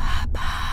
Papa.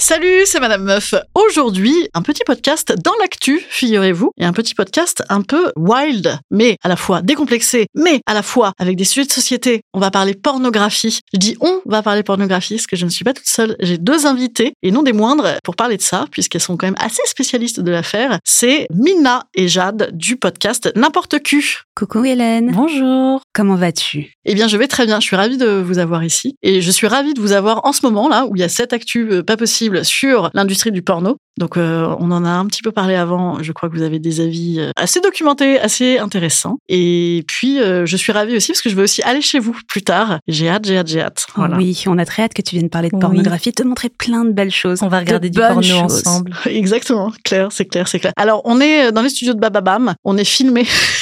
Salut, c'est Madame Meuf. Aujourd'hui, un petit podcast dans l'actu, figurez-vous, et un petit podcast un peu wild, mais à la fois décomplexé, mais à la fois avec des sujets de société. On va parler pornographie. Je dis on va parler pornographie parce que je ne suis pas toute seule. J'ai deux invités, et non des moindres, pour parler de ça, puisqu'elles sont quand même assez spécialistes de l'affaire. C'est Mina et Jade du podcast N'importe Q. Coucou Hélène. Bonjour. Comment vas-tu? Eh bien, je vais très bien. Je suis ravie de vous avoir ici. Et je suis ravie de vous avoir en ce moment, là, où il y a cette actu euh, pas possible sur l'industrie du porno. Donc, euh, on en a un petit peu parlé avant. Je crois que vous avez des avis euh, assez documentés, assez intéressants. Et puis, euh, je suis ravie aussi parce que je vais aussi aller chez vous plus tard. J'ai hâte, j'ai hâte, j'ai hâte. Voilà. Oui, on a très hâte que tu viennes parler de Oui. pornographie, te montrer plein de belles choses. On va regarder de du porno choses. ensemble. Exactement. Clair, c'est clair, c'est clair. Alors, on est dans les studios de Bababam. On est filmé.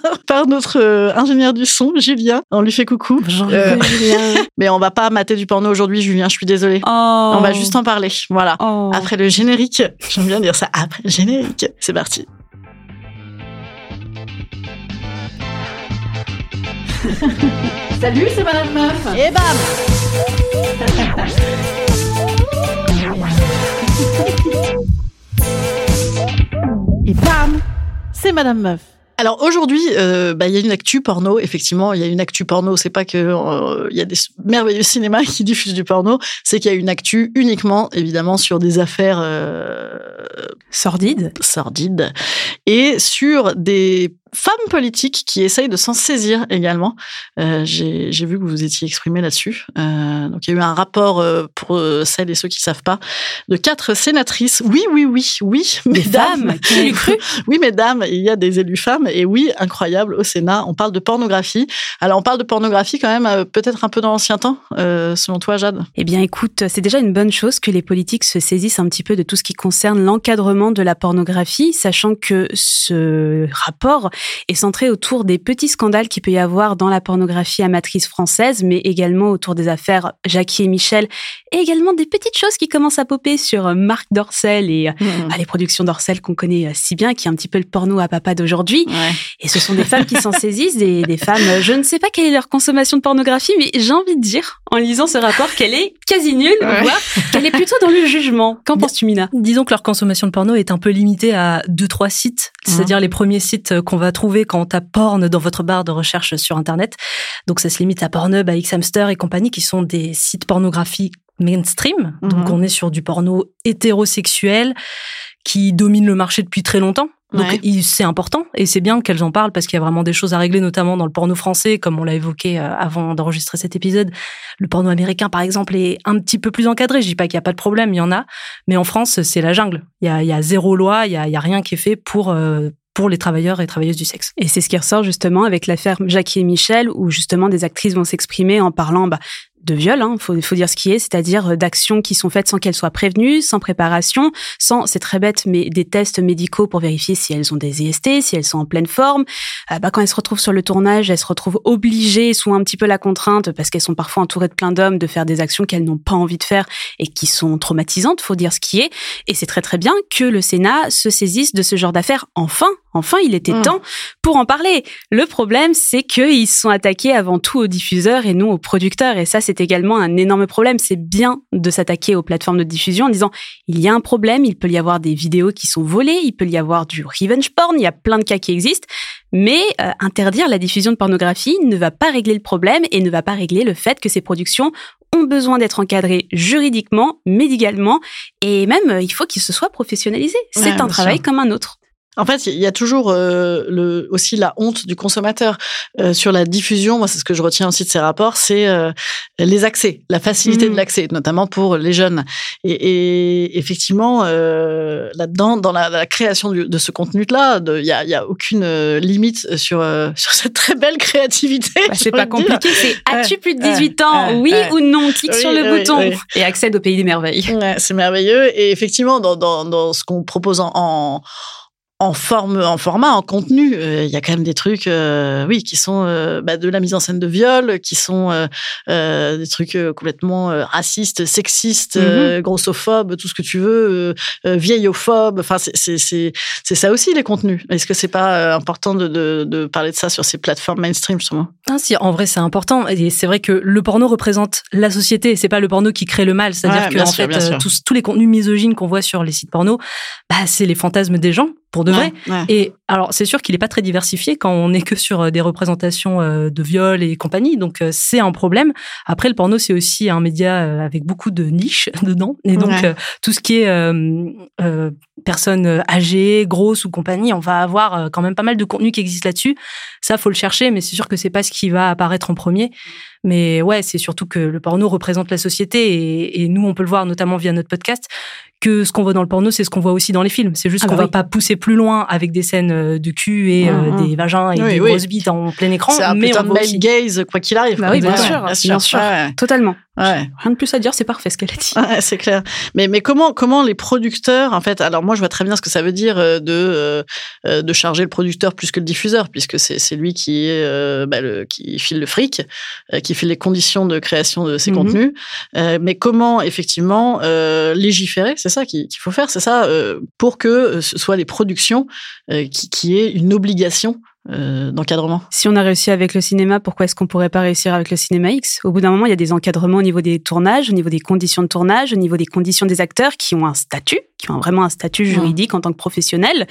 par- Par notre euh, ingénieur du son, Julien. On lui fait coucou. Bonjour Euh, Julien. mais on va pas mater du porno aujourd'hui, Julien, je suis désolée. Oh. On va juste en parler. Voilà. Oh. Après le générique, j'aime bien dire ça, après le générique, c'est parti. Salut, c'est Madame Meuf. Et bam Et bam C'est Madame Meuf. Alors aujourd'hui, euh, bah, il y a une actu porno. Effectivement, il y a une actu porno. C'est pas que euh, il y a des merveilleux cinémas qui diffusent du porno. C'est qu'il y a une actu uniquement, évidemment, sur des affaires euh, Sordide. sordides et sur des femmes politiques qui essayent de s'en saisir également. Euh, J'ai vu que vous vous étiez exprimé là-dessus. Euh, donc il y a eu un rapport euh, pour euh, celles et ceux qui savent pas de quatre sénatrices. Oui, oui, oui, oui, mesdames. femmes. Qui cru Oui, mesdames, il y a des élus femmes. Et oui, incroyable, au Sénat, on parle de pornographie. Alors, on parle de pornographie quand même, euh, peut-être un peu dans l'ancien temps, euh, selon toi, Jade? Eh bien, écoute, c'est déjà une bonne chose que les politiques se saisissent un petit peu de tout ce qui concerne l'encadrement de la pornographie, sachant que ce rapport est centré autour des petits scandales qu'il peut y avoir dans la pornographie amatrice française, mais également autour des affaires Jackie et Michel, et également des petites choses qui commencent à popper sur Marc Dorcel et euh, ah, les productions Dorcel qu'on connaît euh, si bien, qui est un petit peu le porno à papa d'aujourd'hui. Ouais. Et ce sont des femmes qui s'en saisissent, des, des femmes, euh, je ne sais pas quelle est leur consommation de pornographie, mais j'ai envie de dire, en lisant ce rapport, qu'elle est quasi nulle, Ouais. qu'elle est plutôt dans le jugement. Qu'en penses-tu, Mina? Disons que leur consommation de porno est un peu limitée à deux trois sites, c'est-à-dire les premiers sites qu'on va trouver quand on tape porn dans votre barre de recherche sur internet. Donc ça se limite à Pornhub, à Xhamster et compagnie qui sont des sites pornographiques mainstream. Donc Mhm. on est sur du porno hétérosexuel qui domine le marché depuis très longtemps. Donc Ouais. c'est important et c'est bien qu'elles en parlent parce qu'il y a vraiment des choses à régler, notamment dans le porno français, comme on l'a évoqué euh, avant d'enregistrer cet épisode. Le porno américain, par exemple, est un petit peu plus encadré. Je dis pas qu'il n'y a pas de problème, il y en a, mais en France, c'est la jungle. Il y a, il y a zéro loi, il y a, il y a rien qui est fait pour euh, pour les travailleurs et travailleuses du sexe. Et c'est ce qui ressort justement avec l'affaire Jackie et Michel, où justement des actrices vont s'exprimer en parlant bah, de viol, hein, faut, faut dire ce qui est, c'est-à-dire euh, d'actions qui sont faites sans qu'elles soient prévenues, sans préparation, sans, c'est très bête, mais des tests médicaux pour vérifier si elles ont des IST, si elles sont en pleine forme. Euh, bah, quand elles se retrouvent sur le tournage, elles se retrouvent obligées, sous un petit peu la contrainte, parce qu'elles sont parfois entourées de plein d'hommes, de faire des actions qu'elles n'ont pas envie de faire et qui sont traumatisantes, faut dire ce qui est. Et c'est très très bien que le Sénat se saisisse de ce genre d'affaires. Enfin, enfin, il était Mm. temps pour en parler. Le problème, c'est qu'ils se sont attaqués avant tout aux diffuseurs et non aux producteurs. Et ça, c'est c'est également un énorme problème. C'est bien de s'attaquer aux plateformes de diffusion en disant il y a un problème, il peut y avoir des vidéos qui sont volées, il peut y avoir du revenge porn, il y a plein de cas qui existent, mais euh, interdire la diffusion de pornographie ne va pas régler le problème et ne va pas régler le fait que ces productions ont besoin d'être encadrées juridiquement, médicalement, et même euh, il faut qu'ils se soient professionnalisés. Ouais, C'est un travail sûr. comme un autre. En fait, il y a toujours euh, le, aussi la honte du consommateur euh, sur la diffusion. Moi, c'est ce que je retiens aussi de ces rapports, c'est euh, les accès, la facilité de l'accès, notamment pour les jeunes. Et, et effectivement, euh, là-dedans, dans la, la création du- de ce contenu-là, il y a, y a aucune euh, limite sur euh, sur cette très belle créativité. Bah, c'est pas compliqué, c'est as-tu plus de 18 ouais, ans Oui ou non Clique Oui, sur le oui, bouton oui. et accède au pays des merveilles. Ouais, c'est merveilleux. Et effectivement, dans, dans, dans ce qu'on propose en, en, en forme, en format, en contenu, euh, il y a quand même des trucs, euh, oui, qui sont euh, bah, de la mise en scène de viol, qui sont des trucs complètement racistes, sexistes, euh, grossophobes, tout ce que tu veux, vieillophobes. Enfin, c'est ça aussi les contenus. Est-ce que c'est pas important de, de de parler de ça sur ces plateformes mainstream justement? Ah, si, en vrai, c'est important. Et c'est vrai que le porno représente la société. C'est pas le porno qui crée le mal. C'est-à-dire Ouais, que, en sûr, fait, bien sûr. tous, tous les contenus misogynes qu'on voit sur les sites porno, bah, c'est les fantasmes des gens, pour de vrai. Ouais, ouais. Et alors, c'est sûr qu'il est pas très diversifié quand on est que sur euh, des représentations euh, de viol et compagnie. Donc, euh, c'est un problème. Après, le porno, c'est aussi un média avec beaucoup de niches dedans. Et donc, Ouais. tout ce qui est euh, euh, personnes âgées, grosses ou compagnie, on va avoir quand même pas mal de contenu qui existe là-dessus. Ça, faut le chercher, mais c'est sûr que c'est pas ce qui va apparaître en premier. Mais ouais, c'est surtout que le porno représente la société et, et nous, on peut le voir notamment via notre podcast que ce qu'on voit dans le porno, c'est ce qu'on voit aussi dans les films. C'est juste Ah qu'on bah va oui. pas pousser plus loin avec des scènes euh, de cul et euh, Mhm. des vagins et Oui, des oui. grosses bites en plein écran. C'est un mais putain on de male gaze, quoi qu'il arrive. Bah oui, bien sûr, bien sûr. Ouais, Totalement. Ouais. Rien de plus à dire, c'est parfait ce qu'elle a dit. Ouais, c'est clair. Mais mais comment comment les producteurs en fait alors moi je vois très bien ce que ça veut dire euh, de euh, euh, de charger le producteur plus que le diffuseur puisque c'est c'est lui qui est euh, bah, le qui file le fric, euh, qui fait les conditions de création de ces Mhm. contenus. Mais comment effectivement légiférer, c'est ça qu'il faut faire, c'est ça pour que ce soit les productions qui qui aient une obligation euh, d'encadrement. Si on a réussi avec le cinéma, pourquoi est-ce qu'on pourrait pas réussir avec le cinéma X? Au bout d'un moment, il y a des encadrements au niveau des tournages, au niveau des conditions de tournage, au niveau des conditions des acteurs qui ont un statut, qui ont vraiment un statut juridique en tant que professionnel.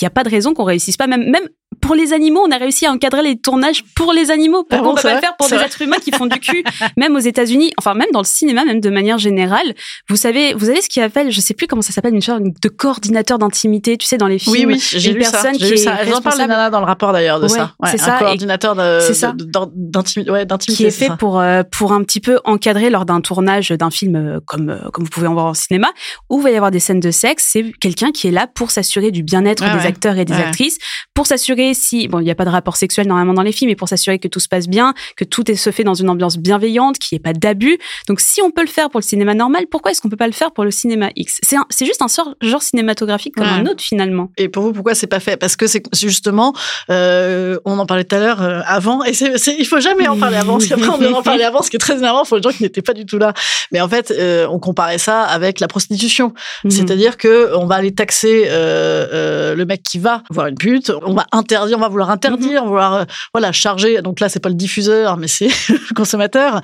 Il n'y a pas de raison qu'on réussisse pas. Même, même pour les animaux, on a réussi à encadrer les tournages pour les animaux. Ah Pourquoi bon, on c'est pas le faire pour des êtres humains qui font du cul Même aux États-Unis, enfin même dans le cinéma, même de manière générale. Vous savez, vous avez ce qu'il appelle, je sais plus comment ça s'appelle, une sorte de coordinateur d'intimité. Tu sais, dans les films, Oui, oui, j'ai une ça. personne J'ai qui est ça. Elles en parlent les responsable- nanas dans le rapport d'ailleurs de Ouais, ça. Ouais, c'est ça, coordinateur ça. d'intimité. Ouais, qui est c'est fait ça. pour euh, pour un petit peu encadrer lors d'un tournage d'un film euh, comme euh, comme vous pouvez en voir au cinéma où il va y avoir des scènes de sexe c'est quelqu'un qui est là pour s'assurer du bien-être des acteurs et des actrices pour s'assurer si bon il n'y a pas de rapport sexuel normalement dans les films mais pour s'assurer que tout se passe bien que tout est, se fait dans une ambiance bienveillante qu'il n'y ait pas d'abus donc si on peut le faire pour le cinéma normal pourquoi est-ce qu'on peut pas le faire pour le cinéma X? C'est juste un sort, genre cinématographique comme Ouais. un autre finalement Et pour vous, pourquoi c'est pas fait? Parce que c'est justement, euh, on en parlait tout à l'heure euh, avant, et c'est, il faut jamais en parler avant, parce qu'après on en parler avant, ce qui est très énervant pour les gens qui n'étaient pas du tout là. Mais en fait, euh, on comparait ça avec la prostitution, Mhm. c'est-à-dire que on va aller taxer le mec qui va voir une pute, on va interdire, on va vouloir interdire, va vouloir euh, voilà charger. Donc là, c'est pas le diffuseur, mais c'est le consommateur.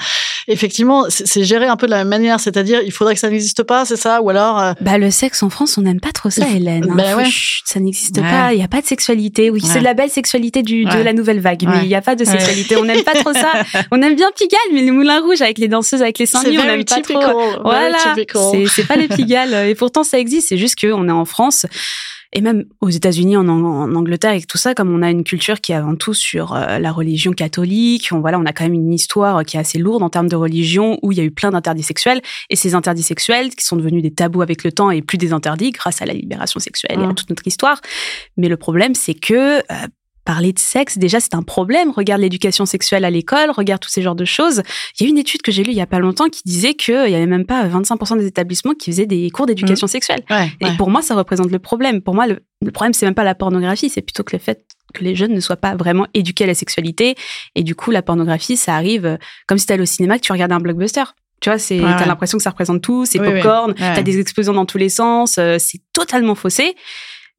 Effectivement, c'est, géré un peu de la même manière, c'est-à-dire il faudrait que ça n'existe pas, c'est ça, ou alors euh, Bah le sexe en France, on n'aime pas trop ça, Hélène. hein. Bah ouais. chut, ça n'existe Ouais. pas. Il y a pas de sexualité. Oui, Ouais. c'est de la belle sexualité du, de la nouvelle vague, mais il n'y a pas de sexualité. On n'aime pas trop ça. On aime bien Pigalle, mais les moulins rouges avec les danseuses, avec les seins nus, on n'aime pas trop. Voilà, c'est pas les Pigalle. Et pourtant, ça existe. C'est juste qu'on est en France. Et même aux États-Unis, en, en Angleterre, et tout ça, comme on a une culture qui est avant tout sur euh, la religion catholique, on, voilà, on a quand même une histoire qui est assez lourde en termes de religion, où il y a eu plein d'interdits sexuels, et ces interdits sexuels qui sont devenus des tabous avec le temps et plus des interdits grâce à la libération sexuelle et à Mhm. toute notre histoire. Mais le problème, c'est que euh, parler de sexe, déjà, c'est un problème. Regarde l'éducation sexuelle à l'école, regarde tous ces genres de choses. Il y a une étude que j'ai lue il y a pas longtemps qui disait qu'il y avait même pas 25% des établissements qui faisaient des cours d'éducation sexuelle. Ouais, Et ouais. pour moi, ça représente le problème. Pour moi, le, le problème, c'est même pas la pornographie, c'est plutôt que le fait que les jeunes ne soient pas vraiment éduqués à la sexualité. Et du coup, la pornographie, ça arrive euh, comme si t'allais au cinéma, que tu regardais un blockbuster. Tu vois, c'est, Ouais, t'as l'impression que ça représente tout, c'est Oui, popcorn, t'as des explosions dans tous les sens, euh, c'est totalement faussé.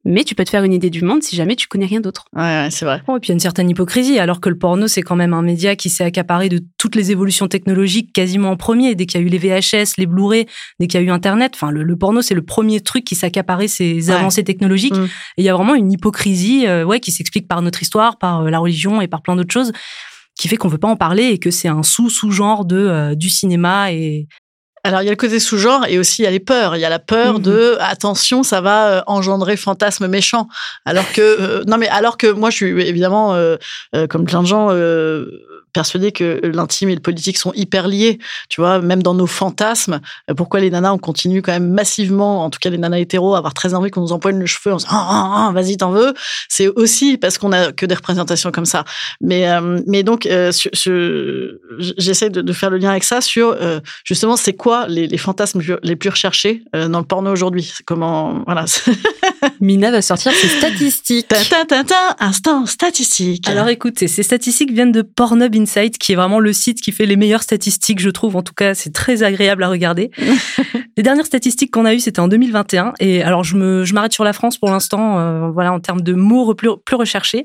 Mais tu peux te faire une idée du monde si jamais tu connais rien d'autre. Ouais, ouais, c'est vrai. Oh, et puis il y a une certaine hypocrisie, alors que le porno, c'est quand même un média qui s'est accaparé de toutes les évolutions technologiques quasiment en premier. Dès qu'il y a eu les VHS, les Blu-ray, dès qu'il y a eu Internet, enfin, le, le porno, c'est le premier truc qui s'est accaparé ces Ouais. avancées technologiques. Mm. Et il y a vraiment une hypocrisie, euh, ouais, qui s'explique par notre histoire, par euh, la religion et par plein d'autres choses, qui fait qu'on veut pas en parler et que c'est un sous-sous-genre de euh, du cinéma et Alors, il y a le côté sous-genre et aussi il y a les peurs. Il y a la peur Mhm. de attention, ça va euh, engendrer fantasme méchant. Alors que euh, non mais alors que moi je suis évidemment euh, euh, comme plein de gens euh, persuadé que l'intime et le politique sont hyper liés. Tu vois, même dans nos fantasmes, euh, pourquoi les nanas on continue quand même massivement, en tout cas les nanas hétéros, à avoir très envie qu'on nous empoigne le cheveu en se disant ah, ah, ah, vas-y t'en veux. C'est aussi parce qu'on a que des représentations comme ça. Mais euh, mais donc euh, j'essaie de, de faire le lien avec ça sur euh, justement c'est quoi les, les fantasmes les plus recherchés euh, dans le porno aujourd'hui? Comment voilà. Mina va sortir ses statistiques. ta ta ta ta instant statistique. Alors écoutez, ces statistiques viennent de Pornhub Insight, qui est vraiment le site qui fait les meilleures statistiques, je trouve. En tout cas, c'est très agréable à regarder. les dernières statistiques qu'on a eues, c'était en 2021. Et alors, je me, je m'arrête sur la France pour l'instant. euh, voilà, en termes de mots plus, plus recherchés,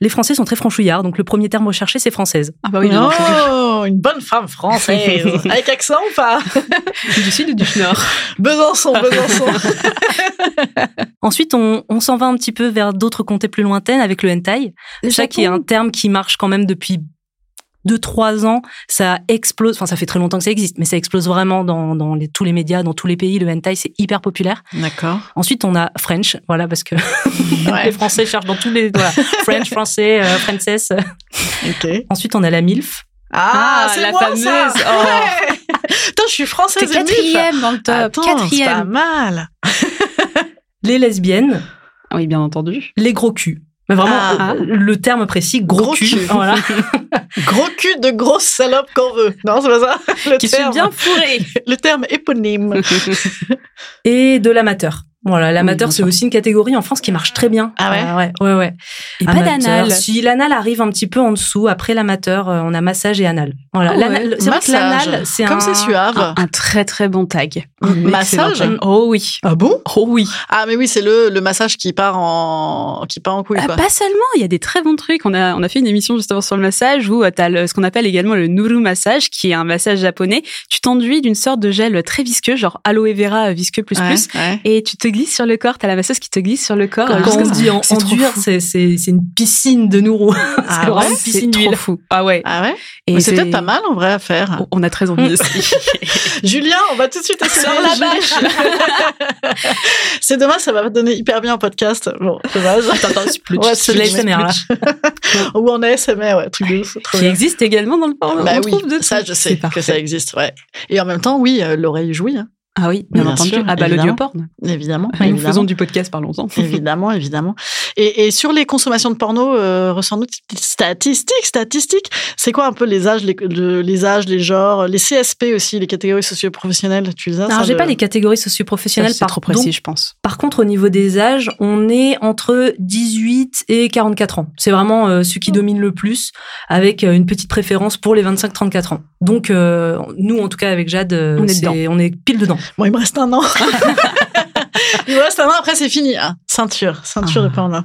les Français sont très franchouillards. Donc, le premier terme recherché, c'est française. Ah bah oui, oh, une bonne femme française avec accent ou pas? Du sud ou du nord? Besançon, Besançon. Ensuite, on, on s'en va un petit peu vers d'autres comtés plus lointaines avec le hentai. Ça qui est un terme qui marche quand même depuis deux trois ans, ça explose. Enfin, ça fait très longtemps que ça existe, mais ça explose vraiment dans, dans les, tous les médias, dans tous les pays. Le hentai, c'est hyper populaire. D'accord. Ensuite, on a French, voilà, parce que les. Français cherchent dans tous les voilà, French, français, euh, princess. Ok. Ensuite, on a la milf. Ah, Ah, c'est la moi, fameuse. ça. Oh. Ouais. Putain, je suis française. Milf. quatrième dans le top. Attends, c'est pas quatrième. mal. les lesbiennes, Ah Oui, bien entendu. les gros culs. Mais vraiment, Ah. le terme précis, gros, Gros cul. cul. Voilà. Gros cul de grosse salope qu'on veut. Non, c'est pas ça. Le Qui terme. bien fourré. Le terme éponyme. Et de l'amateur. Voilà, l'amateur, c'est aussi une catégorie en France qui marche très bien. Ah ouais Euh, Ouais, ouais, ouais. Et pas d'anal. Si l'anal arrive un petit peu en dessous, après l'amateur, euh, on a massage et anal. Voilà. Ah ouais. C'est vrai que l'anal, c'est Comme un... c'est suave. Un, un très très bon tag. Massage. Oh oui. Ah bon? Oh oui. Ah, mais oui, c'est le, le massage qui part en, qui part en couille, Ah, pas seulement, il y a des très bons trucs. On a, on a fait une émission justement sur le massage où tu as ce qu'on appelle également le Nuru massage, qui est un massage japonais. Tu t'enduis d'une sorte de gel très visqueux, genre aloe vera visqueux plus plus. ouais. Et tu te glisses sur le corps, t'as la masseuse qui te glisse sur le corps. Quand, euh, on dit en, enduire, c'est, une piscine de nourreau. Ah vraiment ouais une C'est piscine trop fou. Ah ouais. Ah ouais? Et c'est peut-être pas mal en vrai à faire. On a très envie aussi. Julien, on va tout de suite essayer. La Julien. c'est dommage, ça va donner hyper bien en podcast. Bon, dommage. Attends, splutch. Ouais, c'est l'ASMR, là. Ou en ASMR, ouais, truc de ouf. qui existe également dans le porno. Bah oui, ça je sais que ça existe, ouais. Et en même temps, oui, euh, l'oreille jouit, hein. Ah oui, bien, Bien entendu. sûr, ah bah évidemment. l'audioporn. évidemment. Nous évidemment. faisons du podcast, parlons-en. Évidemment, évidemment. Et, et sur les consommations de porno, euh, ressens-nous des petites statistiques, statistiques. C'est quoi un peu les âges, les, le- les âges, les genres, les CSP aussi, les catégories socio-professionnelles Tu les as Alors, j'ai pas les catégories socioprofessionnelles. C'est trop précis, donc, je pense. par contre, au niveau des âges, on est entre 18 et 44 ans. C'est vraiment euh, ce qui domine le plus, avec euh, une petite préférence pour les 25-34 ans. Donc, euh, nous, en tout cas, avec Jade, euh, est on est pile dedans. Bon, il me reste un an. il me reste un an, après c'est fini. hein. Ceinture, ceinture Ah. de porno.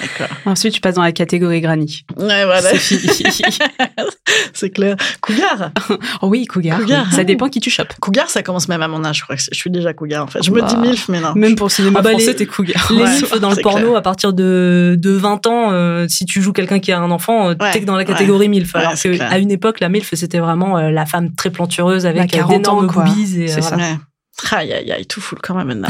D'accord. Ensuite, tu passes dans la catégorie granny. Ouais, voilà. C'est fini. c'est clair. Cougar. oh oui, cougar. Cougar. Ça dépend qui tu chopes. Cougar, ça commence même à mon âge, je crois que je suis déjà cougar en fait. Je me Bah, dis milf, mais non. Même pour le cinéma Ah bah, français, les- t'es cougar. Les Ouais, milfs dans le porno, clair. à partir de, de 20 ans, euh, si tu joues quelqu'un qui a un enfant, euh, Ouais, t'es que dans la catégorie milf. Ouais, Alors c'est clair. qu'à une époque, la milf, c'était vraiment euh, la femme très plantureuse avec Bah, 40 d'énormes boobies. Et, euh, C'est voilà. Ouais. Aïe, aïe, aïe, tout fout quand même maintenant.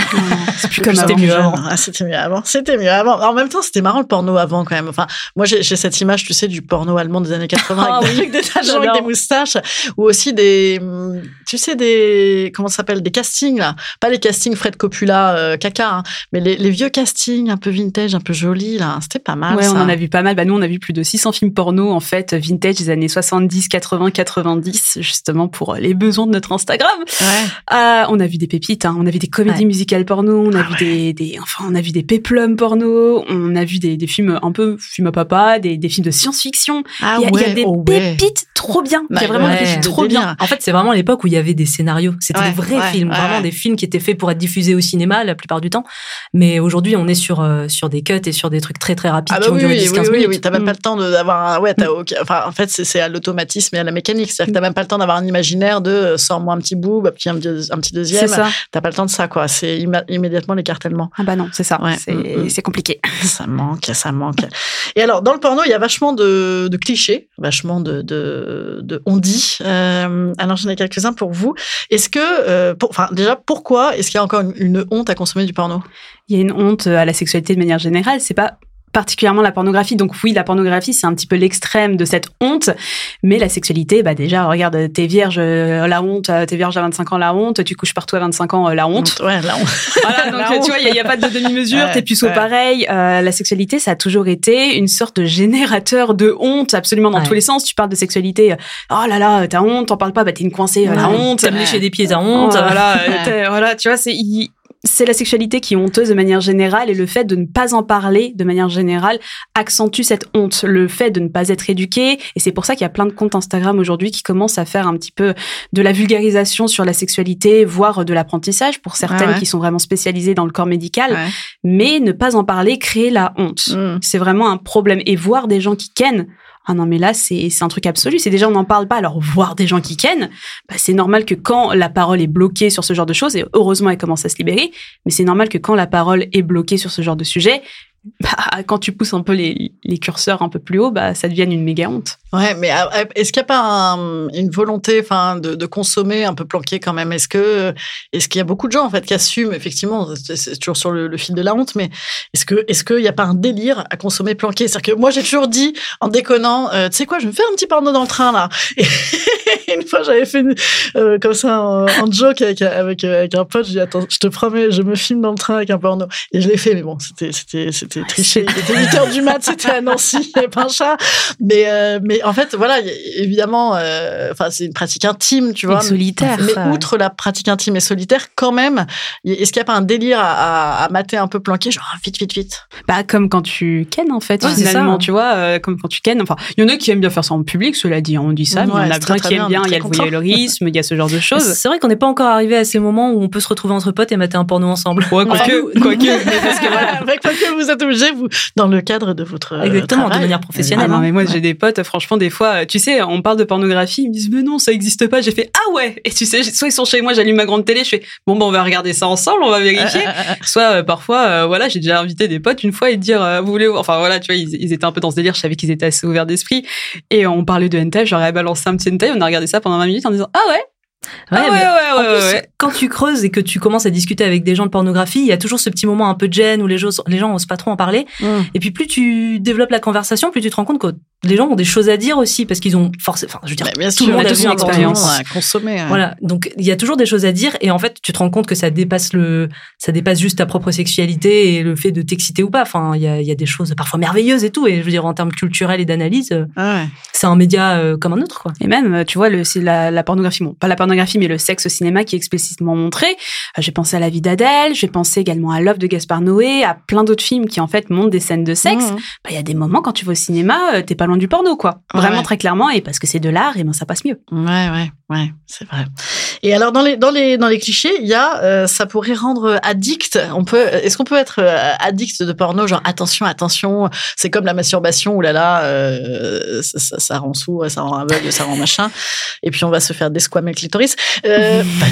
C'est plus Comme comme C'était mieux avant. Ah, c'était mieux avant. C'était mieux avant. En même temps, c'était marrant le porno avant quand même. Enfin, moi, j'ai cette image, tu sais, du porno allemand des années 80 Ah avec, oui, avec des tas de gens avec des moustaches ou aussi des, hum, tu sais, des, comment ça s'appelle, des castings là. Pas les castings Fred Coppola, euh, caca, hein, mais les, les vieux castings un peu vintage, un peu jolis là. C'était pas mal. Ouais, ça. on en a vu pas mal. Bah, nous, on a vu plus de 600 films porno, en fait, vintage des années 70, 80, 90, justement pour les besoins de notre Instagram. Ouais. Ah, on a vu des pépites. Hein. On a vu des comédies musicales porno, on a Ah vu ouais. des, des, enfin, on a vu des péplums porno, on a vu des, des films un peu film à papa, des, des films de science-fiction. Ah il, y a, il y a des oh ouais. pépites trop bien. Il y Bah, a vraiment ouais, des pépites trop bien. En fait, c'est vraiment l'époque où il y avait des scénarios. C'était Ouais, des vrais ouais, films, ouais, vraiment ouais. des films qui étaient faits pour être diffusés au cinéma la plupart du temps. Mais aujourd'hui, on est sur euh, sur des cuts et sur des trucs très très rapides Ah qui bah ont oui, duré oui, 10-15 oui, oui, minutes. oui, t'as même Mm. pas le temps de- d'avoir un... Ouais, t'as aucun- Enfin, en fait, c'est à l'automatisme et à la mécanique. C'est-à-dire que t'as même pas le temps d'avoir un imaginaire de euh, sors-moi un petit bout, bah, puis un petit deuxième. Ça. T'as pas le temps de ça, quoi. C'est immédiatement l'écartèlement. Ah bah non, c'est ça. Ouais. C'est Mm, mm. c'est compliqué. Ça manque, ça manque. Et alors, dans le porno, il y a vachement de, de clichés, vachement de, de, de on dit. Euh, alors, j'en ai quelques-uns pour vous. Est-ce que, euh, pour- enfin, déjà, pourquoi est-ce qu'il y a encore une, une honte à consommer du porno? Il y a une honte à la sexualité de manière générale. C'est pas particulièrement la pornographie. Donc oui, la pornographie, c'est un petit peu l'extrême de cette honte. Mais la sexualité, bah déjà, regarde, t'es vierge, euh, la honte, euh, t'es vierge à 25 ans, la honte, tu couches partout à 25 ans, euh, la honte. Ouais, là, on... Voilà, donc La honte. tu vois, il n'y a, pas de demi-mesure, Ouais, t'es puceau ouais. pareil. Euh, la sexualité, ça a toujours été une sorte de générateur de honte, absolument dans Ouais. tous les sens. Tu parles de sexualité, oh là là, t'as honte, t'en parles pas, bah t'es une coincée, la honte. T'aimes lécher des pieds à honte. Oh, voilà, t'es- voilà, tu vois, c'est c'est la sexualité qui est honteuse de manière générale et le fait de ne pas en parler de manière générale accentue cette honte, le fait de ne pas être éduqué et c'est pour ça qu'il y a plein de comptes Instagram aujourd'hui qui commencent à faire un petit peu de la vulgarisation sur la sexualité, voire de l'apprentissage pour certaines ouais. qui sont vraiment spécialisées dans le corps médical, Ouais. mais ne pas en parler crée la honte. Mm. C'est vraiment un problème et voir des gens qui kennent ah non mais là c'est un truc absolu. C'est déjà on n'en parle pas. Alors voir des gens qui kennent bah, c'est normal que quand la parole est bloquée sur ce genre de choses et heureusement elle commence à se libérer mais c'est normal que quand la parole est bloquée sur ce genre de sujet bah, quand tu pousses un peu les, curseurs un peu plus haut bah ça devienne une méga honte Ouais, mais euh, est-ce qu'il n'y a pas un- une volonté, enfin, de, consommer un peu planqué quand même? Est-ce que, est-ce qu'il y a beaucoup de gens en fait qui assument effectivement, c'est- toujours sur le, le fil de la honte, mais est-ce que, est-ce qu'il n'y a pas un délire à consommer planqué? C'est-à-dire que moi j'ai toujours dit en déconnant, euh, tu sais quoi, je me faire un petit porno dans le train là. Une fois j'avais fait euh, comme ça en, en joke avec, avec, avec un pote, j'ai dit attends, je te promets, je me filme dans le train avec un porno. Et je l'ai fait, mais bon, c'était, c'était triché. Il était 8 heures du mat, c'était à Nancy, il n'y avait pas un chat. Mais, euh, mais en fait, voilà, évidemment, euh, c'est une pratique intime, tu vois. Et solitaire Mais ça, ouais. outre la pratique intime et solitaire, quand même, est-ce qu'il n'y a pas un délire à, à, à mater un peu planqué, genre ah, vite, vite, vite? Bah comme quand tu kennes en fait Ouais, finalement ça. tu vois euh, comme quand tu kennes enfin il y en a qui aiment bien faire ça en public cela dit on dit ça mais il y en a plein qui aiment bien, il y a le voyeurisme il y a ce genre de choses C'est vrai qu'on n'est pas encore arrivé à ces moments où on peut se retrouver entre potes et mater un porno ensemble. ouais quoique quoique Mais parce que voilà, avec quoi que vous êtes obligés, vous, dans le cadre de votre euh, Exactement, de travail. manière Ah professionnelle. non, hein. mais moi j'ai des potes, franchement, des fois, tu sais, on parle de pornographie, ils me disent, mais non, ça existe pas. J'ai fait, ah ouais. Et tu sais, soit ils sont chez moi, j'allume ma grande télé, je fais, bon, ben, on va regarder ça ensemble, on va vérifier. soit euh, parfois, euh, voilà, j'ai déjà invité des potes une fois et dire, euh, vous voulez, enfin voilà, tu vois, ils, ils étaient un peu dans ce délire, je savais qu'ils étaient assez ouverts d'esprit. Et on parlait de hentai, j'aurais balancé un petit hentai, on a regardé ça pendant 20 minutes en disant, ah ouais. Ouais, ah ouais, ouais, en ouais, plus, ouais. quand tu creuses et que tu commences à discuter avec des gens de pornographie, il y a toujours ce petit moment un peu de gêne où les gens, les gens osent pas trop en parler. Mm. Et puis plus tu développes la conversation, plus tu te rends compte que les gens ont des choses à dire aussi parce qu'ils ont forcément, enfin, je veux dire, bien tout le monde on a vu une expérience à consommer. hein. Voilà, donc il y a toujours des choses à dire et en fait tu te rends compte que ça dépasse le, ça dépasse juste ta propre sexualité et le fait de t'exciter ou pas. Enfin, il y a, il y a des choses parfois merveilleuses et tout. Et je veux dire en termes culturels et d'analyse, euh, Ah ouais. c'est un média euh, comme un autre quoi. Et même, euh, tu vois, le, c'est la, la pornographie, bon, pas la pornographie, mais le sexe au cinéma qui est explicitement montré. J'ai pensé à La vie d'Adèle, j'ai pensé également à L'œuvre de Gaspard Noé, à plein d'autres films qui en fait montrent des scènes de sexe. Mhm. Bah, il y a des moments quand tu vas au cinéma, t'es pas du porno, quoi. Vraiment ouais. très clairement, et parce que c'est de l'art, et ben ça passe mieux. Ouais, ouais, ouais, c'est vrai. Et alors dans les dans les dans les clichés, il y a euh, ça pourrait rendre addict. On peut est-ce qu'on peut être euh, addict de porno genre attention attention, c'est comme la masturbation ou là là euh, ça, ça, ça rend sourd, ça rend aveugle, ça rend machin et puis on va se faire desquamer le clitoris. Euh,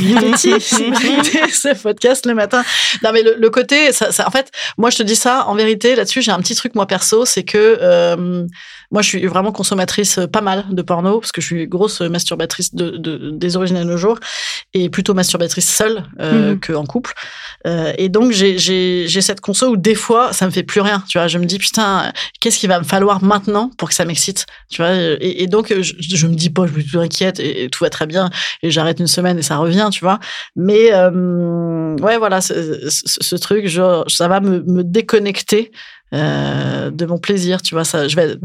ce podcast le matin. Non mais le, le côté ça, ça en fait, moi je te dis ça en vérité là-dessus, j'ai un petit truc moi perso, c'est que euh, moi, je suis vraiment consommatrice euh, pas mal de porno parce que je suis grosse masturbatrice de, de- des origines de nos jours et plutôt masturbatrice seule euh, Mhm. que en couple. Euh, et donc, j'ai- cette conso où des fois, ça me fait plus rien. Tu vois, je me dis putain, qu'est-ce qu'il va me falloir maintenant pour que ça m'excite Tu vois, et, et donc je, je me dis pas, je me suis inquiète et, et tout va très bien et j'arrête une semaine et ça revient, tu vois. Mais euh, ouais, voilà, ce, ce- ce truc, genre, ça va me, me déconnecter euh, de mon plaisir, tu vois. Ça, je vais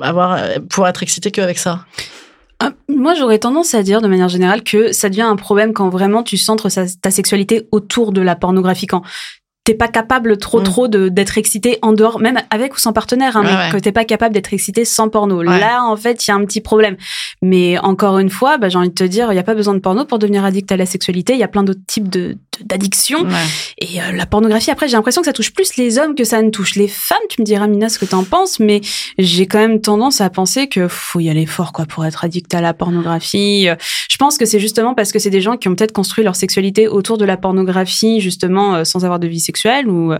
avoir pouvoir être excité qu'avec ça. Ah, moi, j'aurais tendance à dire de manière générale que ça devient un problème quand vraiment tu centres ta sexualité autour de la pornographie. Quand t'es pas capable trop mm. trop de d'être excité en dehors même avec ou sans partenaire hein, mais que t'es pas capable d'être excité sans porno là en fait il y a un petit problème mais encore une fois bah, j'ai envie de te dire il y a pas besoin de porno pour devenir addict à la sexualité il y a plein d'autres types de d'addiction et euh, la pornographie après j'ai l'impression que ça touche plus les hommes que ça ne touche les femmes tu me diras Mina ce que t'en penses mais j'ai quand même tendance à penser que faut y aller fort quoi pour être addict à la pornographie je pense que c'est justement parce que c'est des gens qui ont peut-être construit leur sexualité autour de la pornographie justement euh, sans avoir de vie sexuelle ou,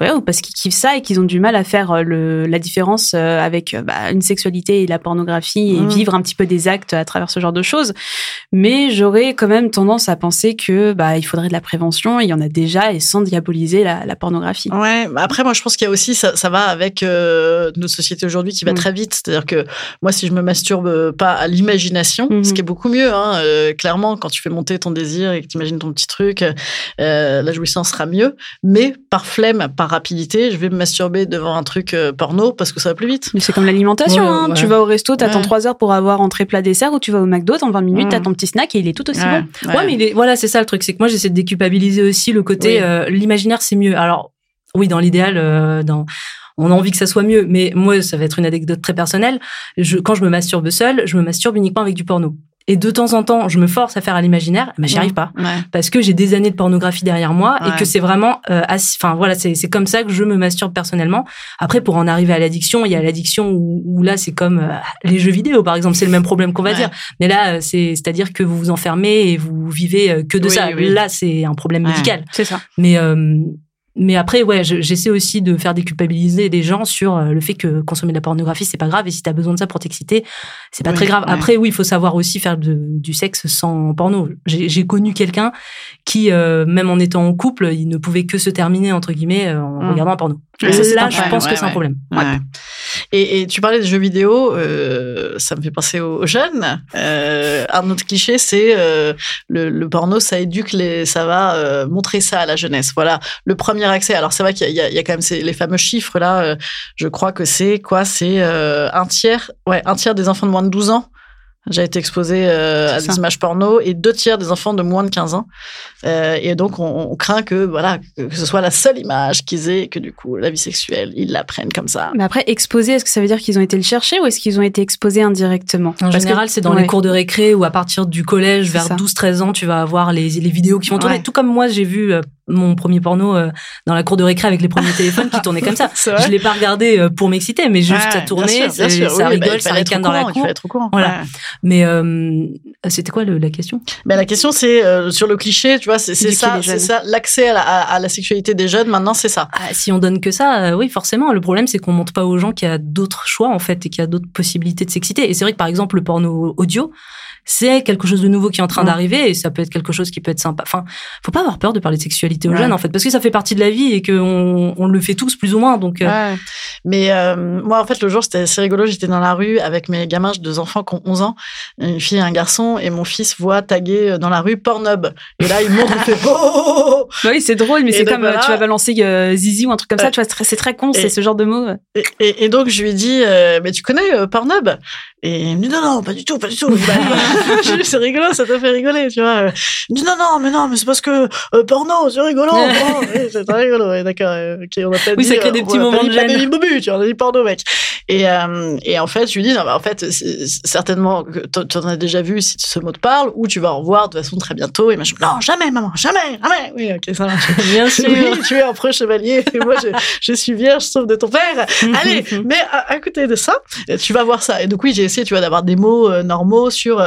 ouais, ou parce qu'ils kiffent ça et qu'ils ont du mal à faire euh, le, la différence euh, avec euh, bah, une sexualité et la pornographie et mmh. vivre un petit peu des actes à travers ce genre de choses. Mais j'aurais quand même tendance à penser que bah, il faudrait de la prévention. Il y en a déjà et sans diaboliser la, la pornographie. Ouais. Après, moi, je pense qu'il y a aussi ça, ça va avec euh, notre société aujourd'hui qui va mmh. très vite. C'est-à-dire que moi, si je me masturbe pas à l'imagination, ce mmh. qui est beaucoup mieux, hein, clairement, quand tu fais monter ton désir et que tu imagines ton petit truc, la jouissance sera mieux. Mais par flemme, par rapidité, je vais me masturber devant un truc euh, porno parce que ça va plus vite. Mais c'est comme l'alimentation. hein. Tu vas au resto, t'attends trois heures pour avoir entrée plat dessert, ou tu vas au McDo, en 20 minutes, t'as ton petit snack et il est tout aussi bon. Ouais, mais voilà, c'est ça le truc, c'est que moi j'essaie de déculpabiliser aussi le côté euh, l'imaginaire c'est mieux. Alors oui, dans l'idéal, euh, dans on a envie que ça soit mieux, mais moi, ça va être une anecdote très personnelle. Je, quand je me masturbe seule, je me masturbe uniquement avec du porno. Et de temps en temps, je me force à faire à l'imaginaire, mais j'y arrive pas parce que j'ai des années de pornographie derrière moi et que c'est vraiment, euh, enfin voilà, c'est c'est comme ça que je me masturbe personnellement. Après, pour en arriver à l'addiction, il y a l'addiction où, là c'est comme euh, les jeux vidéo par exemple, c'est le même problème qu'on va dire. Mais là, euh, c'est c'est à dire que vous vous enfermez et vous vivez que de ça. Là, c'est un problème médical. C'est ça. Mais mais après, ouais, j'essaie aussi de faire déculpabiliser des gens sur euh, le fait que consommer de la pornographie, c'est pas grave. Et si t'as besoin de ça pour t'exciter, c'est pas très grave. Après, oui, il faut savoir aussi faire du sexe sans porno. J'ai connu quelqu'un qui, euh, même en étant en couple, il ne pouvait que se terminer, entre guillemets, euh, en mmh. regardant un porno. là, je pense que c'est un problème. Et, et, tu parlais des jeux vidéo, euh, ça me fait penser aux, jeunes. Euh, un autre cliché, c'est le, le, porno, ça éduque les, ça va montrer ça à la jeunesse. Voilà, le premier accès. Alors c'est vrai qu'il y, a, quand même ces, les fameux chiffres là. Euh, je crois que c'est quoi C'est un tiers, ouais, un tiers des enfants de moins de 12 ans j'ai été exposé euh, à des images porno et deux tiers des enfants de moins de 15 ans. Euh, et donc, on, craint que, voilà, que ce soit la seule image qu'ils aient et que du coup, la vie sexuelle, ils la prennent comme ça. Mais après, exposés, est-ce que ça veut dire qu'ils ont été le chercher ou est-ce qu'ils ont été exposés indirectement? En général, c'est dans les cours de récré ou à partir du collège, vers 12-13 ans, tu vas avoir les, les vidéos qui vont tourner. Tout comme moi, j'ai vu euh, mon premier porno euh, dans la cour de récré avec les premiers téléphones qui tournaient comme ça. Je l'ai pas regardé euh, pour m'exciter, mais juste à tourner, ça rigole, bah, ça ricane dans la cour. Voilà. Mais euh, c'était quoi le, la question? Ben la question c'est sur le cliché, tu vois, c'est ça, c'est ça, l'accès à la, à, la sexualité des jeunes. Maintenant, c'est ça. Ah, si on donne que ça, oui, forcément. Le problème, c'est qu'on montre pas aux gens qu'il y a d'autres choix en fait et qu'il y a d'autres possibilités de s'exciter. Et c'est vrai que par exemple, le porno audio c'est quelque chose de nouveau qui est en train d'arriver et ça peut être quelque chose qui peut être sympa. Enfin, faut pas avoir peur de parler de sexualité aux jeunes en fait, parce que ça fait partie de la vie et qu'on on le fait tous plus ou moins. Donc, euh. mais euh, moi en fait le jour c'était assez rigolo, j'étais dans la rue avec mes gamins, j'ai deux enfants qui ont 11 ans, une fille et un garçon, et mon fils voit taguer euh, dans la rue Pornhub. Et là il montre, il fait oh, oh, oh, bah Oui, c'est drôle, mais c'est comme tu vas balancer Zizi ou un truc comme ça, tu vois, c'est très con, c'est ce genre de mot. Et, et, donc je lui dit, mais tu connais Pornhub? Et il me dit non non, pas du tout, pas du tout. c'est rigolo, ça te fait rigoler, tu vois. dit, non, non, mais non, mais c'est parce que euh, porno, c'est rigolo. c'est très rigolo, d'accord. ok, on a pas oui, ça crée des petits moments de gêne. Pas bobu, tu vois, on a dit porno, mec. Et, euh, et en fait, je lui dis, non, bah, en fait, certainement que tu en as déjà vu si ce mot te parle, ou tu vas en revoir de façon très bientôt. Et moi, je non, jamais, maman, jamais, jamais. Oui, ok, ça marche. Bien sûr. Oui, tu es un preux chevalier, et moi, je, je suis vierge, sauf de ton père. Allez, mais à, à, côté de ça, tu vas voir ça. Et donc, oui, j'ai essayé, tu vois, d'avoir des mots euh, normaux sur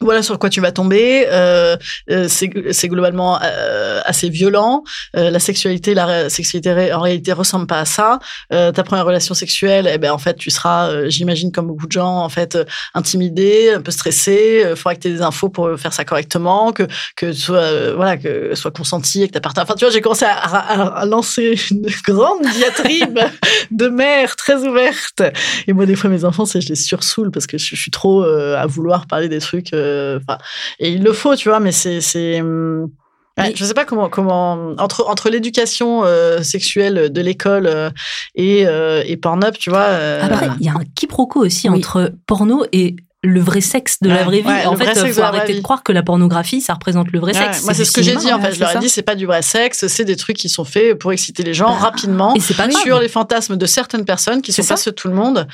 voilà sur quoi tu vas tomber. Euh, euh c'est globalement euh, assez violent. Euh, la sexualité, la sexualité en réalité ressemble pas à ça. Euh, ta première relation sexuelle, eh ben en fait tu seras, euh, j'imagine comme beaucoup de gens, en fait intimidé, un peu stressé. Il faudra que tu aies des infos pour faire ça correctement, que que soit voilà que soit consenti et que ta partenaire. Enfin tu vois, j'ai commencé à, à, à, lancer une grande diatribe de mère très ouverte. Et moi des fois mes enfants, c'est je les sursoule parce que je, je suis trop à vouloir parler des trucs et il le faut, tu vois, mais c'est, c'est, hum, je sais pas comment, comment entre entre l'éducation euh, sexuelle de l'école euh, et euh, et Pornhub, tu vois. Après, il y a un quiproquo aussi entre porno et le vrai sexe de la vraie vie. en fait, il faut arrêter de croire que la pornographie, ça représente le vrai sexe. Moi, c'est ce que j'ai dit. En fait, je leur ai dit, c'est pas du vrai sexe, c'est des trucs qui sont faits pour exciter les gens bah, rapidement et pas sur les fantasmes de certaines personnes qui sont pas ceux de tout le monde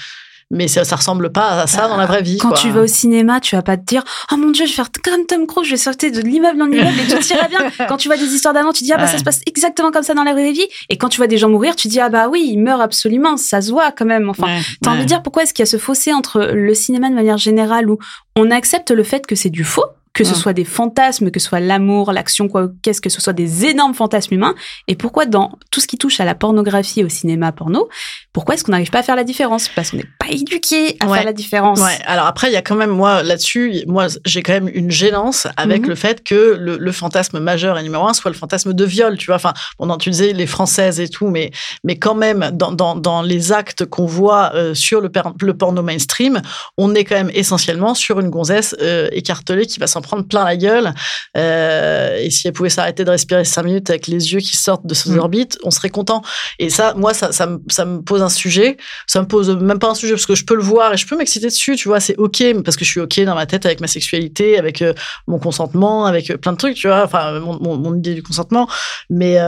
mais ça, ça ressemble pas à ça dans la vraie vie. Quand tu vas au cinéma, tu vas pas te dire oh mon dieu, je vais faire comme Tom Cruise, je vais sauter de l'immeuble en immeuble et tout ira bien. Quand tu vois des histoires d'avant, tu dis ah bah ça se passe exactement comme ça dans la vraie vie. Et quand tu vois des gens mourir, tu dis ah bah oui, ils meurent absolument, ça se voit quand même. Enfin, t'as envie de dire pourquoi est-ce qu'il y a ce fossé entre le cinéma de manière générale où on accepte le fait que c'est du faux que ce soit des fantasmes, que ce soit l'amour, l'action, quoi, qu'est-ce que ce soit des énormes fantasmes humains, et pourquoi dans tout ce qui touche à la pornographie et au cinéma porno, pourquoi est-ce qu'on n'arrive pas à faire la différence? Parce qu'on n'est pas éduqué à faire la différence. Ouais. Alors après, il y a quand même moi là-dessus, moi j'ai quand même une gênance avec mhm. le fait que le, fantasme majeur et numéro un soit le fantasme de viol. Tu vois, enfin, on tu disais les françaises et tout, mais mais quand même dans dans, dans les actes qu'on voit euh, sur le, le porno mainstream, on est quand même essentiellement sur une gonzesse euh, écartelée qui va s'en prendre plein la gueule. Euh, et si elle pouvait s'arrêter de respirer cinq minutes avec les yeux qui sortent de ses mm. orbites, on serait content. Et ça, moi, ça, ça, ça, me pose un sujet. Ça me pose même pas un sujet parce que je peux le voir et je peux m'exciter dessus, tu vois, c'est ok parce que je suis ok dans ma tête avec ma sexualité, avec euh, mon consentement, avec euh, plein de trucs, tu vois, enfin, mon, mon, idée du consentement. Mais,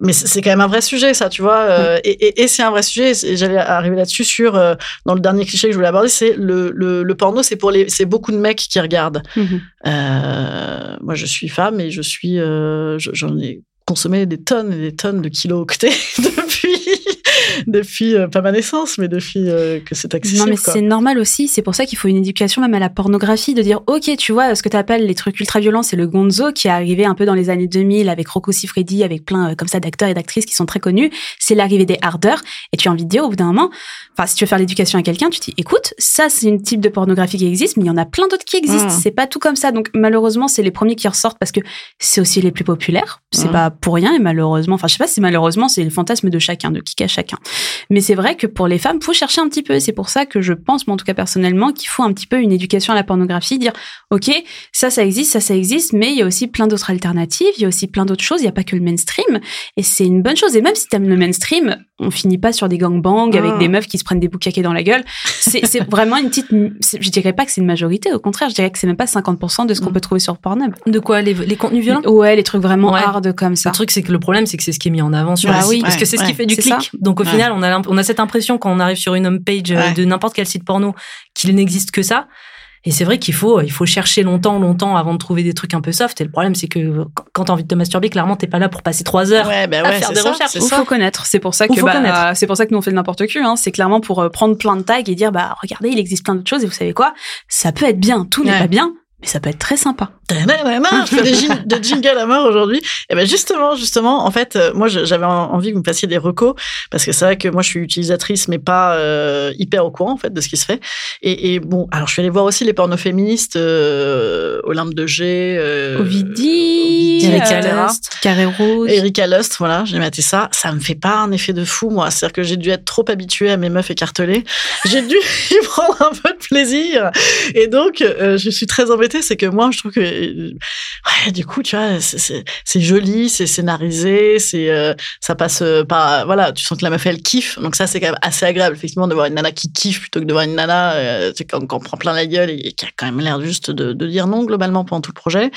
mais c'est quand même un vrai sujet, ça, tu vois. Euh, et, et, et c'est un vrai sujet. Et j'allais arriver là-dessus sur euh, dans le dernier cliché que je voulais aborder, c'est le, le, le, porno, c'est pour les, c'est beaucoup de mecs qui regardent. Mm-hmm. Euh, moi, je suis femme et je suis, euh, j'en ai consommé des tonnes et des tonnes de kilos octets depuis depuis euh, pas ma naissance, mais depuis euh, que c'est accessible. Non, mais c'est normal aussi. C'est pour ça qu'il faut une éducation même à la pornographie, de dire, ok, tu vois, ce que tu appelles les trucs ultra violents, c'est le gonzo qui est arrivé un peu dans les années 2000 avec Rocco Siffredi, avec plein euh, comme ça d'acteurs et d'actrices qui sont très connus. C'est l'arrivée des hardeurs. Et tu as envie de dire au bout d'un moment, enfin, si tu veux faire l'éducation à quelqu'un, tu te dis, écoute, ça c'est une type de pornographie qui existe, mais il y en a plein d'autres qui existent. Mmh. C'est pas tout comme ça. Donc malheureusement, c'est les premiers qui ressortent parce que c'est aussi les plus populaires. C'est mmh. pas pour rien et malheureusement, enfin, je sais pas si malheureusement, c'est le fantasme de chacun, de qui cache chacun. Mais c'est vrai que pour les femmes, faut chercher un petit peu. C'est pour ça que je pense, moi en tout cas personnellement, qu'il faut un petit peu une éducation à la pornographie, dire ok, ça ça existe, ça ça existe, mais il y a aussi plein d'autres alternatives, il y a aussi plein d'autres choses. Il y a pas que le mainstream, et c'est une bonne chose. Et même si t'aimes le mainstream, on finit pas sur des gangbangs avec ah. des meufs qui se prennent des boucaquets dans la gueule. C'est vraiment une petite. Je dirais pas que c'est une majorité, au contraire, je dirais que c'est même pas 50% de ce qu'on mm. peut trouver sur Pornhub. De quoi les, les contenus violents? Ouais, les trucs vraiment hard comme ça. Le truc, c'est que le problème, c'est que c'est ce qui est mis en avant sur bah oui, parce que c'est ce qui fait du clic. Donc au final, on a, on a cette impression quand on arrive sur une home page euh, de n'importe quel site porno qu'il n'existe que ça. Et c'est vrai qu'il faut, il faut chercher longtemps, longtemps avant de trouver des trucs un peu soft. Et le problème, c'est que quand t'as envie de te masturber, clairement, t'es pas là pour passer trois heures bah à faire des recherches. Il faut connaître. C'est pour ça que, bah, c'est pour ça que nous on fait n'importe quoi. Hein. C'est clairement pour euh, prendre plein de tags et dire, bah, regardez, il existe plein d'autres choses et vous savez quoi? Ça peut être bien. Tout n'est pas bien, mais ça peut être très sympa. Je fais des de jingle à mort aujourd'hui. Et ben justement, justement, en fait, euh, moi j'avais envie que vous me fassiez des recos parce que c'est vrai que moi je suis utilisatrice mais pas euh, hyper au courant en fait de ce qui se fait. Et, et bon, alors je suis allée voir aussi les pornos féministes, euh, Olympe de G, euh, Ovidie, Erika Lust, Carré Rose, Erika Lust, voilà, j'ai maté ça. Ça me fait pas un effet de fou moi. C'est-à-dire que j'ai dû être trop habituée à mes meufs écartelées. J'ai dû y prendre un peu de plaisir. Et donc euh, je suis très embêtée c'est que moi, je trouve que, du coup, tu vois, c'est joli, c'est scénarisé, c'est, euh, ça passe euh, par, voilà, tu sens que la meuf, elle kiffe. Donc ça, c'est quand même assez agréable, effectivement, de voir une nana qui kiffe plutôt que de voir une nana, euh, tu quand, on prend plein la gueule et, qui a quand même l'air juste de, dire non, globalement, pendant tout le projet.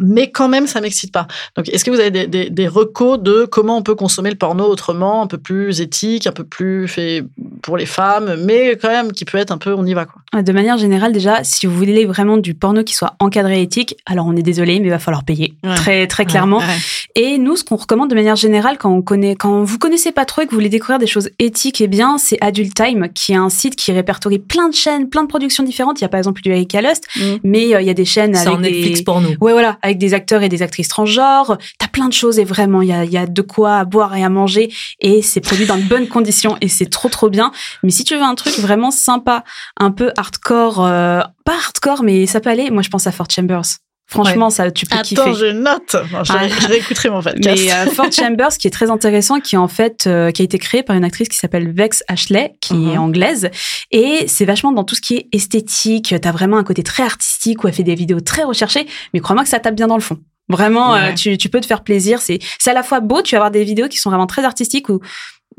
mais quand même, ça m'excite pas. Donc, est-ce que vous avez des, des recos de comment on peut consommer le porno autrement, un peu plus éthique, un peu plus fait pour les femmes, mais quand même qui peut être un peu, on y va, quoi. De manière générale, déjà, si vous voulez vraiment du porno qui soit encadré éthique, alors on est désolé, mais il va falloir payer très très clairement. Et nous, ce qu'on recommande de manière générale quand on connaît, quand vous connaissez pas trop et que vous voulez découvrir des choses éthiques et bien, c'est Adult Time, qui est un site qui répertorie plein de chaînes, plein de productions différentes. Il y a par exemple du Erika Lust, mm. mais euh, il y a des chaînes avec Netflix des... pour nous. Ouais, voilà, avec des acteurs et des actrices transgenres. T'as plein de choses et vraiment, il y a, y a de quoi à boire et à manger et c'est produit dans de bonnes conditions et c'est trop trop bien. Mais si tu veux un truc vraiment sympa, un peu hardcore, euh, pas hardcore, mais ça peut aller. Moi, je pense à Fort Chambers. Franchement, ça, tu peux kiffer. Attends, je note. je, ah. réécouterai mon podcast. Mais euh, Fort Chambers, qui est très intéressant, qui en fait, euh, qui a été créé par une actrice qui s'appelle Vex Ashley, qui est mhm. anglaise, et c'est vachement dans tout ce qui est esthétique. T'as vraiment un côté très artistique où elle fait des vidéos très recherchées, mais crois-moi que ça tape bien dans le fond. Vraiment, euh, tu, tu peux te faire plaisir. C'est, c'est à la fois beau. Tu vas avoir des vidéos qui sont vraiment très artistiques où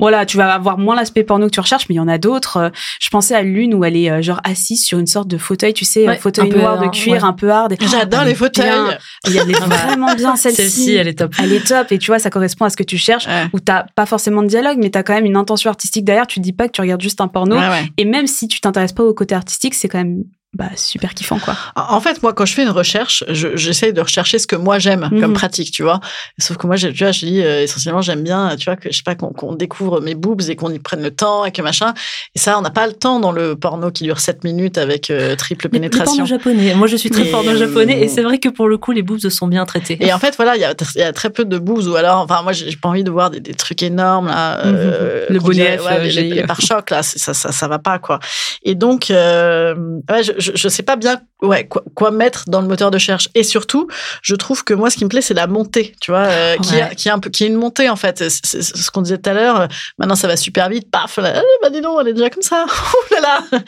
voilà, tu vas avoir moins l'aspect porno que tu recherches, mais il y en a d'autres. Euh, Je pensais à l'une où elle est euh, genre assise sur une sorte de fauteuil, tu sais, Ouais, un fauteuil un peu, noir de cuir, ouais. un peu hard. J'adore Elle les fauteuils. bien. Et Elle est vraiment bien celle-ci. Celle-ci, elle est top. Elle est top et tu vois, ça correspond à ce que tu cherches. Ouais. Où t'as pas forcément de dialogue, mais t'as quand même une intention artistique derrière. Tu dis pas que tu regardes juste un porno. Ouais, ouais. Et même si tu t'intéresses pas au côté artistique, c'est quand même bah, super kiffant, quoi. En fait, moi, quand je fais une recherche, je- j'essaye de rechercher ce que moi j'aime Mhm. comme pratique, tu vois. Sauf que moi, tu vois, je dis euh, essentiellement, j'aime bien, tu vois, que je sais pas qu'on découvre mes boobs et qu'on y prenne le temps et que machin. Et ça, on n'a pas le temps dans le porno qui dure 7 minutes avec euh, triple pénétration. japonais. Moi, je suis très Et, porno euh, japonais et c'est vrai que pour le coup, les boobs sont bien traités. Et en fait, voilà, il y a, il y a très peu de boobs ou alors, enfin, moi, j'ai pas envie de voir des, des trucs énormes là. euh, Le qu'on bonnet dirait, F, ouais, euh, les, les pare-chocs là, ça, ça, ça va pas quoi. Et donc, euh, ouais, je, je, je sais pas bien, ouais, quoi, quoi mettre dans le moteur de recherche. Et surtout, je trouve que moi, ce qui me plaît, c'est la montée, tu vois, euh, qui, a, Ouais. qui est un peu, qui est une montée en fait. C'est ce qu'on disait tout à l'heure. Maintenant, ça va super vite. Paf, là, eh, bah dis donc, elle est déjà comme ça. Ouh là là.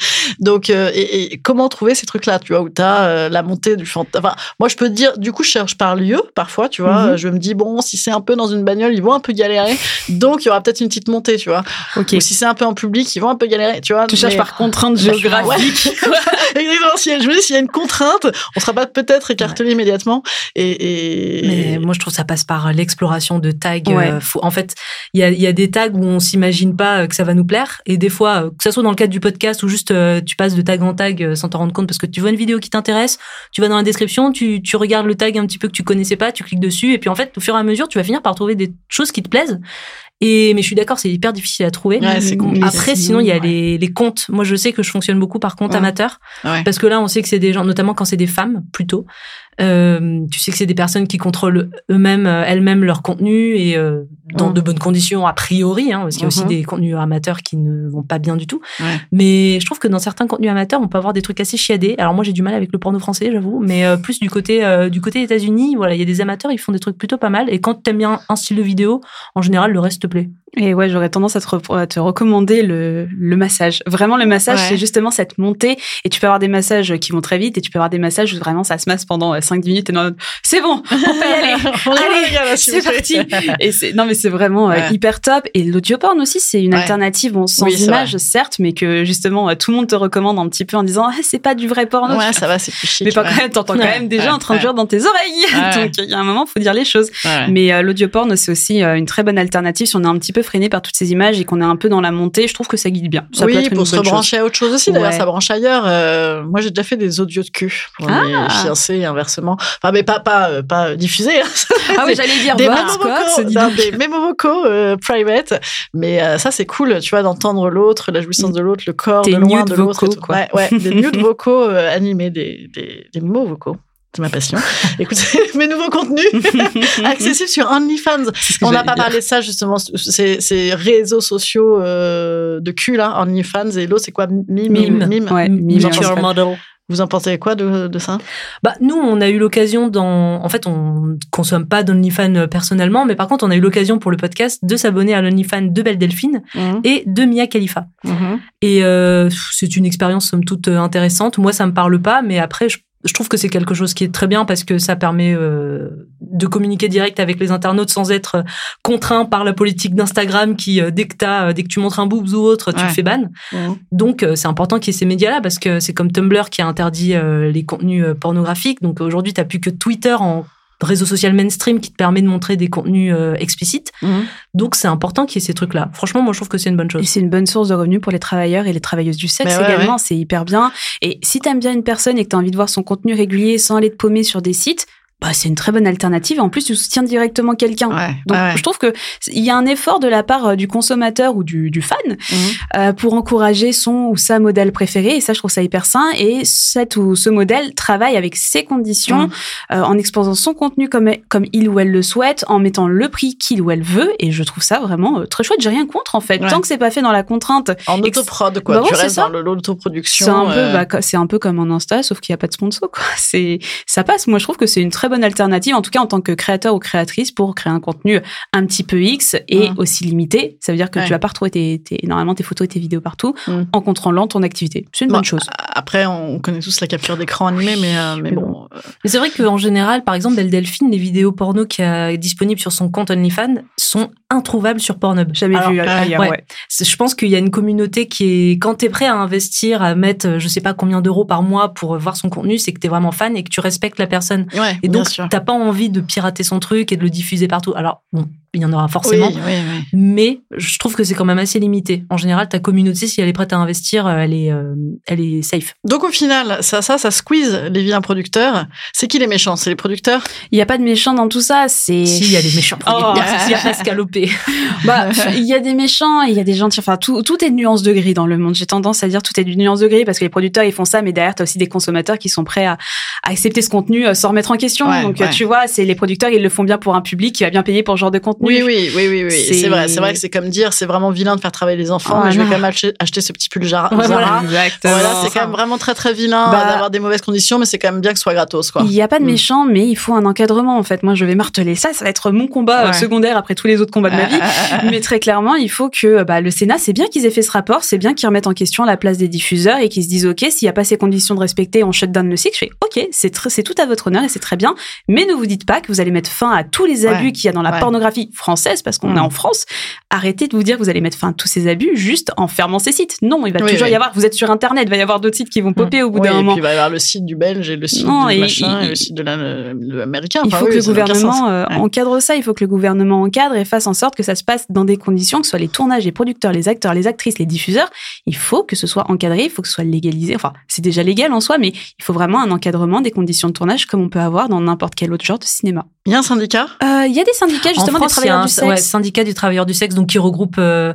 Donc, euh, et, et comment trouver ces trucs-là, tu vois, où t'as euh, la montée du fantasme. Enfin, moi, je peux te dire, du coup, je cherche par lieu, parfois, tu vois. Mhm. Je me dis, bon, si c'est un peu dans une bagnole, ils vont un peu galérer. Donc, il y aura peut-être une petite montée, tu vois. Ok. Ou si c'est un peu en public, ils vont un peu galérer, tu vois. Tu cherches par contrainte géographique. Exactement. Je me dis, s'il y a une contrainte, on sera pas peut-être écartelé immédiatement. Et, et... Mais moi, je trouve que ça passe par l'exploration de tags. Ouais. euh, faut- en fait, il y a, il y a des tags où on s'imagine pas euh, que ça va nous plaire. Et des fois, euh, que ça soit dans le cadre du podcast ou juste euh, tu passes de tag en tag euh, sans t'en rendre compte parce que tu vois une vidéo qui t'intéresse, tu vas dans la description, tu, tu regardes le tag un petit peu que tu connaissais pas, tu cliques dessus. Et puis en fait, au fur et à mesure, tu vas finir par trouver des choses qui te plaisent. Et mais je suis d'accord, c'est hyper difficile à trouver. Ouais. Après, sinon, il y a les, les comptes. Moi, je sais que je fonctionne beaucoup par compte Ouais. amateur. Ouais. Parce que là, on sait que c'est des gens, notamment quand c'est des femmes, plutôt. Euh, tu sais que c'est des personnes qui contrôlent eux-mêmes, euh, elles-mêmes leur contenu et euh, dans de bonnes conditions a priori, hein, parce qu'il y a aussi Mhm. des contenus amateurs qui ne vont pas bien du tout. Ouais. Mais je trouve que dans certains contenus amateurs, on peut avoir des trucs assez chiadés. Alors moi, j'ai du mal avec le porno français, j'avoue, mais euh, plus du côté euh, du côté États-Unis, voilà, il y a des amateurs, ils font des trucs plutôt pas mal. Et quand t'aimes bien un style de vidéo, en général, le reste te plaît. Et ouais, j'aurais tendance à te, re- à te recommander le, le massage. Vraiment, le massage, Ouais. c'est justement cette montée. Et tu peux avoir des massages qui vont très vite et tu peux avoir des massages où vraiment ça se masse pendant 5-10 minutes et non, c'est bon, on peut y aller. Allez, les c'est parti. Et c'est, non, mais c'est vraiment euh, Ouais. hyper top. Et l'audio-porn aussi, c'est une Ouais. alternative, bon, sans Oui, image, certes, mais que justement, euh, tout le monde te recommande un petit peu en disant, ah, c'est pas du vrai porno. Ouais, ça va, c'est plus chic. mais pas quand même, t'entends quand même Ouais, en train de jouer dans tes oreilles. Donc, il y a un moment, faut dire les choses. Mais euh, l'audioporn, c'est aussi euh, une très bonne alternative si on est un petit peu freiné par toutes ces images et qu'on est un peu dans la montée. Je trouve que ça guide bien. Ça peut oui, être pour se bonne chose. rebrancher à autre chose aussi. D'ailleurs, ça branche ailleurs. Euh, moi, j'ai déjà fait des audios de cul pour Ah. mes fiancés et inversement. Enfin, mais pas pas euh, pas diffusés. hein. Ah oui, j'allais dire des Scott, vocaux, dis non, donc. des mémos vocaux euh, private. Mais euh, ça, c'est cool, tu vois, d'entendre l'autre, la jouissance de l'autre, le corps Des de loin de l'autre. quoi. Ouais, ouais, des nudes vocaux euh, animés, des, des, des mots vocaux. C'est ma passion. Écoutez, mes nouveaux contenus accessibles sur OnlyFans. C'est On n'a pas dire. parlé de ça justement, ces, ces réseaux sociaux euh, de cul là, OnlyFans et l'autre c'est quoi? Mime, Mime. Mime. Ouais, Mime. model. Vous en pensez quoi de, de ça? Bah, nous, on a eu l'occasion dans, en fait, on consomme pas d'OnlyFans euh, personnellement, mais par contre, on a eu l'occasion pour le podcast de s'abonner à l'OnlyFans de Belle Delphine et de Mia Khalifa. Mhm. Et euh, c'est une expérience somme toute euh, intéressante. Moi, ça me parle pas, mais après, je, je trouve que c'est quelque chose qui est très bien parce que ça permet euh, de communiquer direct avec les internautes sans être euh, contraint par la politique d'Instagram qui, euh, dès que t'as, euh, dès que tu montres un boobs ou autre, tu Ouais. le fais ban. Donc, euh, c'est important qu'il y ait ces médias-là parce que c'est comme Tumblr qui a interdit les contenus pornographiques. Donc, aujourd'hui, t'as plus que Twitter en réseau social mainstream qui te permet de montrer des contenus euh, explicites. Mhm. Donc, c'est important qu'il y ait ces trucs-là. Franchement, moi, je trouve que c'est une bonne Et chose. c'est une bonne source de revenus pour les travailleurs et les travailleuses du sexe ouais, également. C'est hyper bien. Et si t'aimes bien une personne et que t'as envie de voir son contenu régulier sans aller te paumer sur des sites, bah, c'est une très bonne alternative. En plus, tu soutiens directement quelqu'un. Ouais, Donc, ouais, je trouve que il y a un effort de la part euh, du consommateur ou du, du fan Mhm. euh, pour encourager son ou sa modèle préféré. Et ça, je trouve ça hyper sain. Et cette ou ce modèle travaille avec ses conditions, Mhm. euh, en exposant son contenu comme, comme il ou elle le souhaite, en mettant le prix qu'il ou elle veut. Et je trouve ça vraiment euh, très chouette. J'ai rien contre, en fait. Ouais. Tant que c'est pas fait dans la contrainte. En autoprod quoi, Bah tu c'est restes ça. dans l'autoproduction. C'est un peu, euh, bah, un peu comme un Insta, sauf qu'il n'y a pas de sponsor, quoi. C'est, ça passe. Moi, je trouve que c'est une très bonne bonne alternative, en tout cas en tant que créateur ou créatrice, pour créer un contenu un petit peu X et Mm. aussi limité. Ça veut dire que Ouais. tu vas pas retrouver tes, tes- normalement tes photos et tes vidéos partout Mm. en contrôlant ton activité. C'est une Bon, bonne chose. Après, on connaît tous la capture d'écran animée, mais, euh, mais Mais bon. euh, Mais c'est vrai qu'en général, par exemple, Belle Delphine, les vidéos porno qui est disponibles sur son compte OnlyFans sont introuvables sur Pornhub. Jamais Alors, vu euh, ailleurs. ouais. ouais. C'est- Je pense qu'il y a une communauté qui est, quand t'es prêt à investir, à mettre, euh, je sais pas combien d'euros par mois pour voir son contenu, c'est que t'es vraiment fan et que tu respectes la personne. Ouais, Et donc, t'as pas envie de pirater son truc et de le diffuser partout. Alors, bon, il y en aura forcément. oui, oui. Mais je trouve que c'est quand même assez limité. En général, ta communauté, si elle est prête à investir, euh, elle est, euh, elle est safe. Donc au final, ça, ça, ça squeeze les vilains producteurs. C'est qui les méchants? C'est les producteurs? Il y a pas de méchants dans tout ça. C'est Si, il y a les méchants Oh. producteurs, il y a Pascal Opé. Bah, il y a des méchants et il y a des gentils. Enfin, tout, tout est de nuance de gris dans le monde. J'ai tendance à dire tout est du nuance de gris parce que les producteurs, ils font ça, mais derrière, t'as aussi des consommateurs qui sont prêts à, à accepter ce contenu euh, sans remettre en question. Ouais, Donc, euh, ouais. tu vois, c'est les producteurs, ils le font bien pour un public qui va bien payer pour ce genre de contenu. Oui, oui, oui, oui, oui. C'est- vrai, c'est vrai que c'est comme dire, c'est vraiment vilain de faire travailler les enfants, mais je vais Voilà. quand même acheter, acheter ce petit pull Zara. Ouais, voilà, exactement. Voilà, c'est quand même vraiment très très vilain Bah- d'avoir des mauvaises conditions, mais c'est quand même bien que ce soit gratos, quoi. Il n'y a pas de Mm. méchants, mais il faut un encadrement, en fait. Moi, je vais marteler ça. Ça va être mon combat euh, Ouais. secondaire après tous les autres combats de ma vie. Mais très clairement, il faut que bah, le Sénat, c'est bien qu'ils aient fait ce rapport, c'est bien qu'ils remettent en question la place des diffuseurs et qu'ils se disent, OK, s'il n'y a pas ces conditions de respecter, on shut down le site. Je fais, OK, c'est tout à votre honneur et c'est très bien, mais ne vous dites pas que vous allez mettre fin à tous les abus Ouais. qu'il y a dans la Ouais. pornographie française, parce qu'on Mm. est en France. Arrêtez de vous dire que vous allez mettre fin à tous ces abus juste en fermant ces sites. Non, il va Oui, toujours oui. y avoir, vous êtes sur Internet, il va y avoir d'autres sites qui vont popper au bout Oui, d'un et moment. puis il va y avoir le site du belge et le site Non, du et- machin et, et- le site de la- de l'américain. Il faut que le gouvernement euh, encadre ça. Il faut que le gouvernement encadre et fasse en sorte que ça se passe dans des conditions, que ce soit les tournages, les producteurs, les acteurs, les actrices, les diffuseurs. Il faut que ce soit encadré, il faut que ce soit légalisé. Enfin, c'est déjà légal en soi, mais il faut vraiment un encadrement des conditions de tournage comme on peut avoir dans n'importe quel autre genre de cinéma. Il y a un syndicat? Euh, Il y a des syndicats justement en des travailleurs un du sexe. ouais, syndicat du travailleur du sexe, donc qui regroupe euh,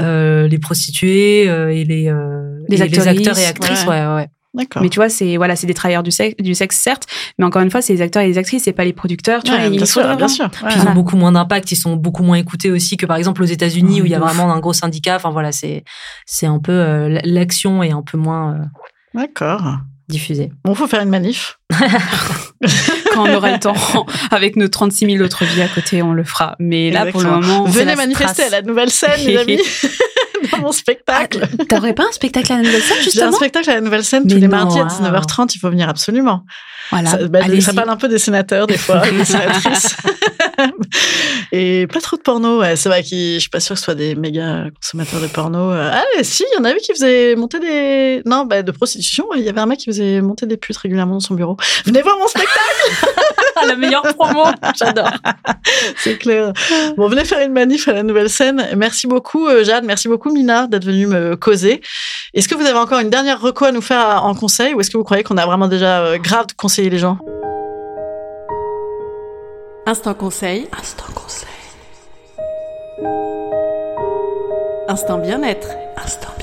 euh, les prostituées euh, et les, euh, Les et acteurs et actrices. ouais. Ouais, ouais. D'accord. Mais tu vois, c'est voilà, c'est des travailleurs du sexe, du sexe certes, mais encore une fois, c'est les acteurs et les actrices, c'est pas les producteurs. Tu Ouais, vois, bien sûr, bien vraiment- sûr. Ouais. Puis ils ont beaucoup moins d'impact, ils sont beaucoup moins écoutés aussi que par exemple aux États-Unis où il y a ouf. vraiment un gros syndicat. Enfin voilà, c'est c'est un peu euh, l'action est un peu moins euh, D'accord. diffusée. Bon, faut faire une manif. Quand on aura le temps, avec nos 36 000 autres vies à côté, on le fera. Mais là, pour le moment, Venez manifester à la nouvelle scène, les amis, dans mon spectacle. Ah, T'aurais pas un spectacle à la nouvelle scène, J'ai un justement? spectacle à la nouvelle scène tous Mais les non, mardis à wow. 19h30. Il faut venir absolument. Voilà, Ça, ça parle un peu des sénateurs des fois, des sénatrices. Et pas trop de porno. Ouais. C'est vrai que je suis pas sûre que ce soit des méga consommateurs de porno. Ah si, il y en a eu qui faisaient monter des... Non, bah, de prostitution. Il y avait un mec qui faisait monter des putes régulièrement dans son bureau. Venez voir mon spectacle la meilleure promo, j'adore. C'est clair. Bon, venez faire une manif à la nouvelle scène. Merci beaucoup, euh, Jade. Merci beaucoup, Mina, d'être venue me causer. Est-ce que vous avez encore une dernière reco à nous faire en conseil ou est-ce que vous croyez qu'on a vraiment déjà euh, grave les gens Instant conseil. Instant conseil. Instant bien-être. Instant bien-être.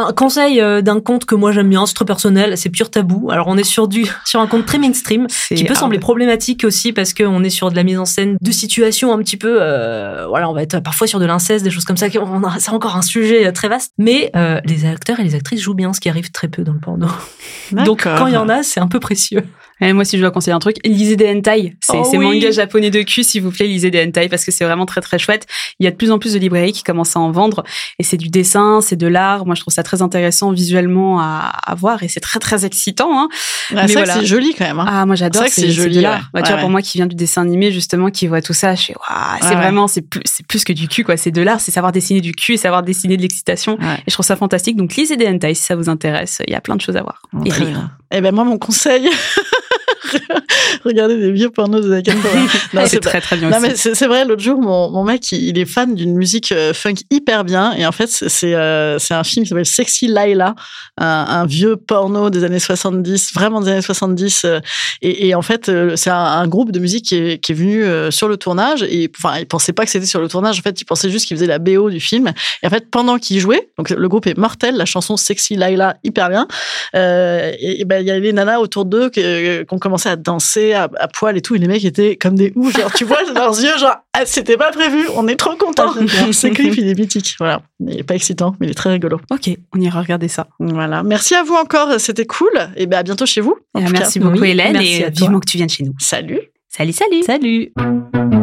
Un conseil euh, d'un compte que moi j'aime bien, c'est trop personnel, c'est Pure Tabou. Alors on est sur du sur un compte très mainstream qui peut sembler problématique aussi parce qu'on est sur de la mise en scène de situations un petit peu euh, voilà on va être parfois sur de l'inceste des choses comme ça on a- c'est encore un sujet euh, très vaste. Mais euh, les acteurs et les actrices jouent bien ce qui arrive très peu dans le porno. Donc quand il y en a c'est un peu précieux Eh, moi, si je dois conseiller un truc, lisez des hentai. C'est Oh oui. mangas japonais de cul, s'il vous plaît, lisez des hentai parce que c'est vraiment très très chouette. Il y a de plus en plus de librairies qui commencent à en vendre et c'est du dessin, c'est de l'art. Moi, je trouve ça très intéressant visuellement à, à voir et c'est très très excitant. Hein. Ouais, Mais voilà. c'est joli quand même. hein. Ah, moi j'adore. C'est joli, ouais. Bah, Ouais, vois, pour moi qui vient du dessin animé justement, qui voit tout ça, je fais waouh, c'est vraiment c'est plus c'est plus que du cul quoi. C'est de l'art, c'est savoir dessiner du cul et savoir dessiner de l'excitation. Et je trouve ça fantastique. Donc lisez des hentai si ça vous intéresse. Il y a plein de choses à voir. Bon, Et rire. bien. Eh ben moi, mon conseil, regardez des vieux pornos de Zaken Non, c'est pas- très très bien Non, aussi. mais c'est vrai, l'autre jour, mon, mon mec, il, est fan d'une musique euh, funk hyper bien. Et en fait, c'est c'est euh, un film qui s'appelle Sexy Laila, un, un vieux porno des années 70, vraiment des années 70. euh, et, et en fait, euh, c'est un, un groupe de musique qui est, qui est venu sur le tournage. Et enfin, il pensait pas que c'était sur le tournage. En fait, il pensait juste qu'il faisait la BO du film. Et en fait, pendant qu'il jouait, donc le groupe est mortel, la chanson Sexy Laila, hyper bien. Euh, et, et ben, il y a les nanas autour d'eux qui, qui ont commencé à danser à, à poil et tout. Et les mecs étaient comme des oufs. Genre, tu vois leurs yeux, genre, ah, c'était pas prévu. On est trop contents. Ce clip, il est mythique. Voilà. Il est pas excitant, mais il est très rigolo. Ok, on ira regarder ça. Voilà. Merci à vous encore. C'était cool. Et ben, à bientôt chez vous. en Et tout merci cas. beaucoup, Oui, Hélène, merci et à toi. vivement que tu viennes chez nous. Salut. Salut, salut. Salut